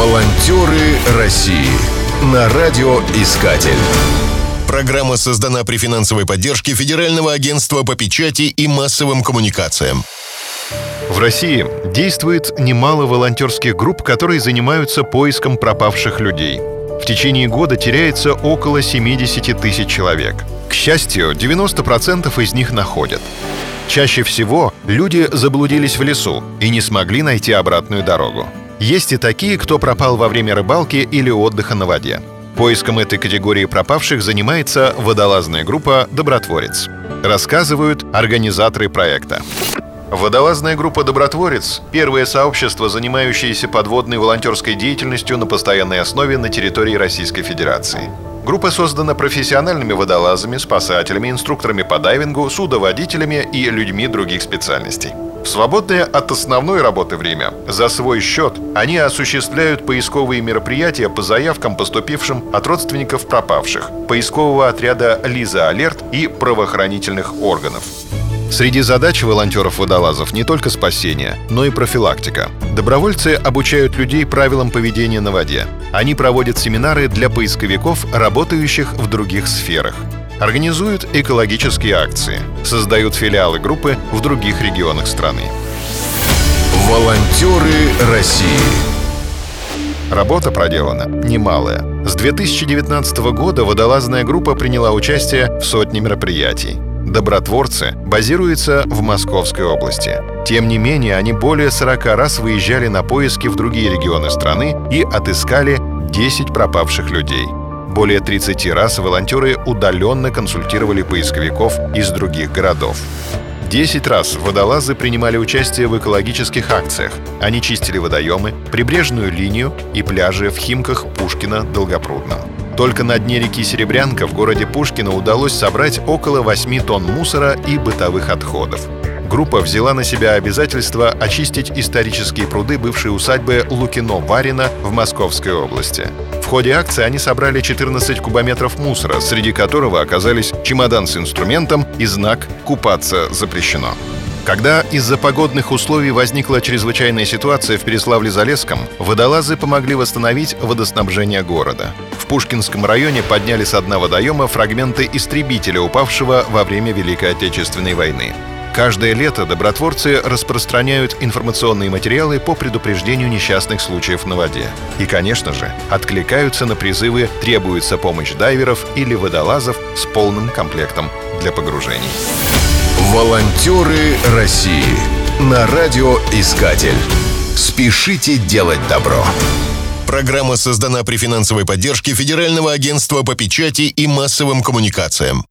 Волонтеры России на радиоискатель. Программа создана при финансовой поддержке Федерального агентства по печати и массовым коммуникациям. В России действует немало волонтерских групп, которые занимаются поиском пропавших людей. В течение года теряется около 70 тысяч человек. К счастью, 90% из них находят. Чаще всего люди заблудились в лесу и не смогли найти обратную дорогу. Есть и такие, кто пропал во время рыбалки или отдыха на воде. Поиском этой категории пропавших занимается водолазная группа «Добротворец». Рассказывают организаторы проекта. Водолазная группа «Добротворец» — первое сообщество, занимающееся подводной волонтерской деятельностью на постоянной основе на территории Российской Федерации. Группа создана профессиональными водолазами, спасателями, инструкторами по дайвингу, судоводителями и людьми других специальностей. В свободное от основной работы время за свой счет они осуществляют поисковые мероприятия по заявкам, поступившим от родственников пропавших, поискового отряда «Лиза Алерт» и правоохранительных органов. Среди задач волонтеров-водолазов не только спасение, но и профилактика. Добровольцы обучают людей правилам поведения на воде. Они проводят семинары для поисковиков, работающих в других сферах организуют экологические акции, создают филиалы группы в других регионах страны. Волонтеры России Работа проделана немалая. С 2019 года водолазная группа приняла участие в сотне мероприятий. Добротворцы базируются в Московской области. Тем не менее, они более 40 раз выезжали на поиски в другие регионы страны и отыскали 10 пропавших людей – более 30 раз волонтеры удаленно консультировали поисковиков из других городов. Десять раз водолазы принимали участие в экологических акциях. Они чистили водоемы, прибрежную линию и пляжи в Химках, Пушкино, Долгопрудном. Только на дне реки Серебрянка в городе Пушкино удалось собрать около 8 тонн мусора и бытовых отходов. Группа взяла на себя обязательство очистить исторические пруды бывшей усадьбы Лукино-Варина в Московской области. В ходе акции они собрали 14 кубометров мусора, среди которого оказались чемодан с инструментом и знак «Купаться запрещено». Когда из-за погодных условий возникла чрезвычайная ситуация в Переславле-Залесском, водолазы помогли восстановить водоснабжение города. В Пушкинском районе подняли с дна водоема фрагменты истребителя, упавшего во время Великой Отечественной войны. Каждое лето добротворцы распространяют информационные материалы по предупреждению несчастных случаев на воде. И, конечно же, откликаются на призывы «Требуется помощь дайверов» или водолазов с полным комплектом для погружений. Волонтеры России на радиоискатель. Спешите делать добро. Программа создана при финансовой поддержке Федерального агентства по печати и массовым коммуникациям.